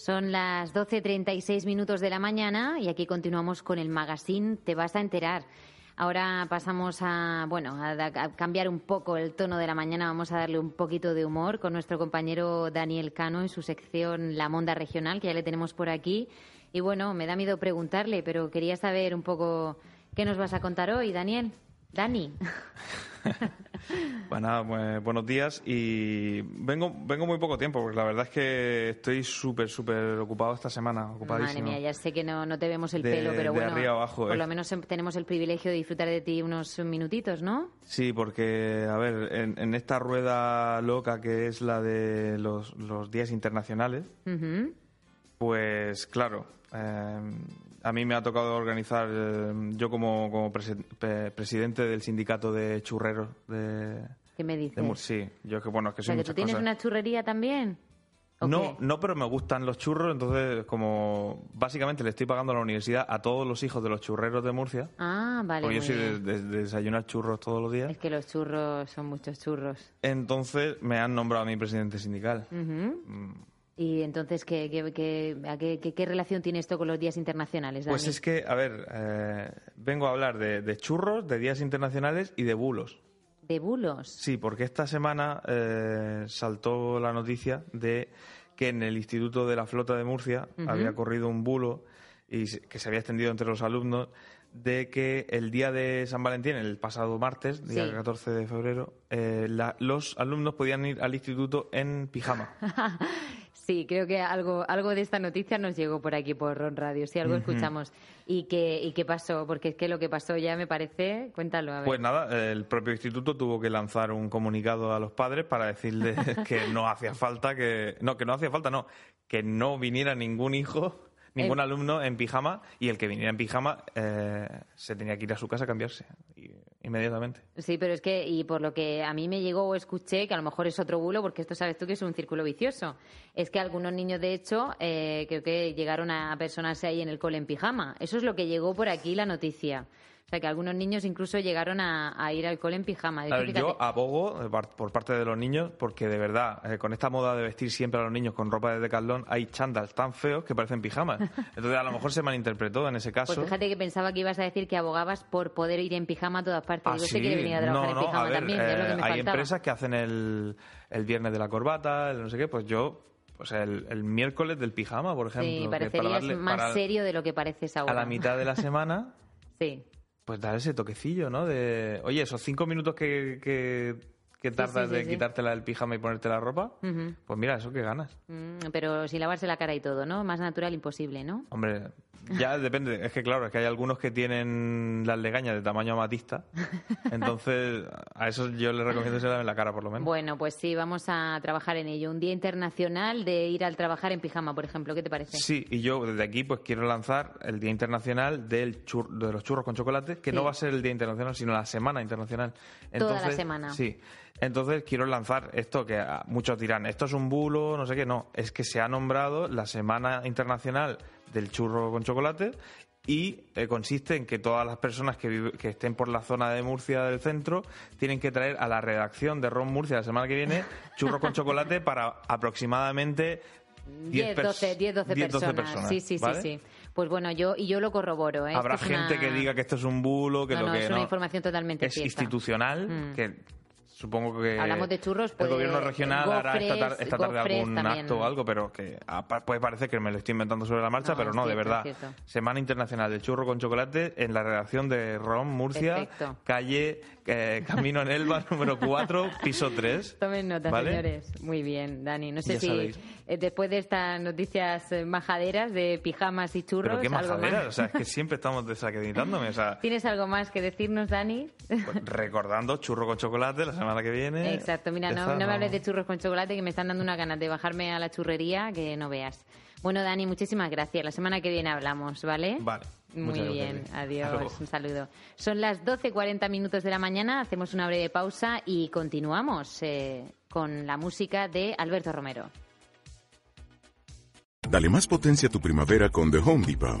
Son las 12.36 minutos de la mañana y aquí continuamos con el magazine Te vas a enterar. Ahora pasamos a, bueno, a, a, cambiar un poco el tono de la mañana. Vamos a darle un poquito de humor con nuestro compañero Daniel Cano en su sección La Monda Regional, que ya le tenemos por aquí. Y bueno, me da miedo preguntarle, pero quería saber un poco qué nos vas a contar hoy, Daniel. Dani. bueno, pues, buenos días y vengo vengo muy poco tiempo porque la verdad es que estoy súper súper ocupado esta semana, ocupadísimo. Madre mía, ya sé que no, no te vemos el pelo, pero bueno, abajo, por eh. lo menos tenemos el privilegio de disfrutar de ti unos minutitos, ¿no? Sí, porque a ver, en, en esta rueda loca que es la de los, los días internacionales, Uh -huh. pues claro, eh, a mí me ha tocado organizar, eh, yo como, como presi pre presidente del sindicato de churreros de... ¿Qué me dices? de sí, yo es que bueno, es que o sea, que tú tienes cosas. una churrería también. ¿o No, qué? no, pero me gustan los churros, entonces como básicamente le estoy pagando a la universidad a todos los hijos de los churreros de Murcia, Ah, vale. porque yo soy de, bien. de- de desayunar churros todos los días, Es que los churros son muchos churros. entonces me han nombrado a mi presidente sindical. Y entonces, ¿qué, qué, qué, a qué, qué- qué relación tiene esto con los días internacionales, Dani? Pues es que, a ver, eh, vengo a hablar de, de churros, de días internacionales y de bulos. De bulos. Sí, porque esta semana eh, saltó la noticia de que en el Instituto de la Flota de Murcia había corrido un bulo y que se había extendido entre los alumnos de que el día de San Valentín, el pasado martes, día Sí. 14 de febrero, eh, la- los alumnos podían ir al instituto en pijama. Sí, creo que algo, algo de esta noticia nos llegó por aquí, por Ron Radio, sí, algo escuchamos. ¿Y qué, ¿Y qué pasó? Porque es que lo que pasó ya me parece... Cuéntalo, a ver. Pues nada, el propio instituto tuvo que lanzar un comunicado a los padres para decirles que no hacía falta que no que no hacía falta, no, que no viniera ningún hijo, ningún Eh. alumno en pijama y el que viniera en pijama eh, se tenía que ir a su casa a cambiarse y- inmediatamente. Sí, pero es que, y por lo que a mí me llegó o escuché, que a lo mejor es otro bulo, porque esto sabes tú que es un círculo vicioso, es que algunos niños, de hecho, eh, creo que llegaron a personarse ahí en el cole en pijama. Eso es lo que llegó por aquí la noticia. O sea, que algunos niños incluso llegaron a, a ir al cole en pijama. A que ver, yo abogo eh, por parte de los niños porque de verdad, eh, con esta moda de vestir siempre a los niños con ropa de decathlon, hay chándals tan feos que parecen pijamas. Entonces, a lo mejor se malinterpretó en ese caso. Pues fíjate que pensaba que ibas a decir que abogabas por poder ir en pijama a todas partes. Ah, Digo, sí. este quiere venir a trabajar no, en no, pijama a ver, también, ya es lo que eh, me hay faltaba. empresas que hacen el, el viernes de la corbata, el no sé qué, pues yo, pues el, el miércoles del pijama, por ejemplo. Sí, que parecerías darle- más para- serio de lo que pareces ahora. A la mitad de la semana, Sí. Pues dar ese toquecillo, ¿no? De, oye, esos cinco minutos que, que, que tardas sí, de sí. quitártela del pijama y ponerte la ropa, pues mira, eso que ganas. Mm, pero sin lavarse la cara y todo, ¿no? Más natural imposible, ¿no? Hombre, ya depende. Es que claro, es que hay algunos que tienen las legañas de tamaño amatista. Entonces, a eso yo les recomiendo que se laven la cara, por lo menos. Bueno, pues sí, vamos a trabajar en ello. Un día internacional de ir al trabajar en pijama, por ejemplo. ¿Qué te parece? Sí, y yo desde aquí pues quiero lanzar el Día Internacional del chur- de los churros con chocolate, que Sí. no va a ser el Día Internacional, sino la Semana Internacional. Toda la semana. Sí. Entonces quiero lanzar esto que a muchos dirán, esto es un bulo, no sé qué, no, es que se ha nombrado la Semana Internacional del Churro con Chocolate y eh, consiste en que todas las personas que, vive- que estén por la zona de Murcia del centro tienen que traer a la redacción de Ron Murcia la semana que viene churro con chocolate para aproximadamente 10, 12, 10, 12 10, 12 personas. Sí, sí, ¿vale? sí, sí. Pues bueno, yo y yo lo corroboro. ¿eh? Habrá gente una- que diga que esto es un bulo, que No, lo no, que es una no. información totalmente es cierta. institucional, Mm. que supongo que Hablamos de churros, el pues, gobierno regional hará esta, tar- gofres, esta tarde gofres algún también. acto o algo, pero que puede parecer que me lo estoy inventando sobre la marcha, No, pero no, de verdad. Semana Internacional del Churro con Chocolate en la redacción de ROM Murcia, Perfecto. calle eh, Camino en Elba, número 4, piso 3. Tomen nota, ¿Vale? señores. Muy bien, Dani. No sé Ya si sabéis. eh, después de estas noticias eh, majaderas de pijamas y churros, Pero qué algo majadera, más. o sea, es que siempre estamos desacreditándome, o sea, ¿Tienes algo más que decirnos, Dani? pues, recordando churro con chocolate la semana que viene. Exacto, mira, Ya no, está, no me hables de churros con chocolate que me están dando una ganas de bajarme a la churrería que no veas. Bueno, Dani, muchísimas gracias. La semana que viene hablamos, ¿vale? Vale. Muy bien, adiós, un saludo. Son las 12.40 minutos de la mañana, hacemos una breve pausa y continuamos eh, con la música de Alberto Romero. Dale más potencia a tu primavera con The Home Depot.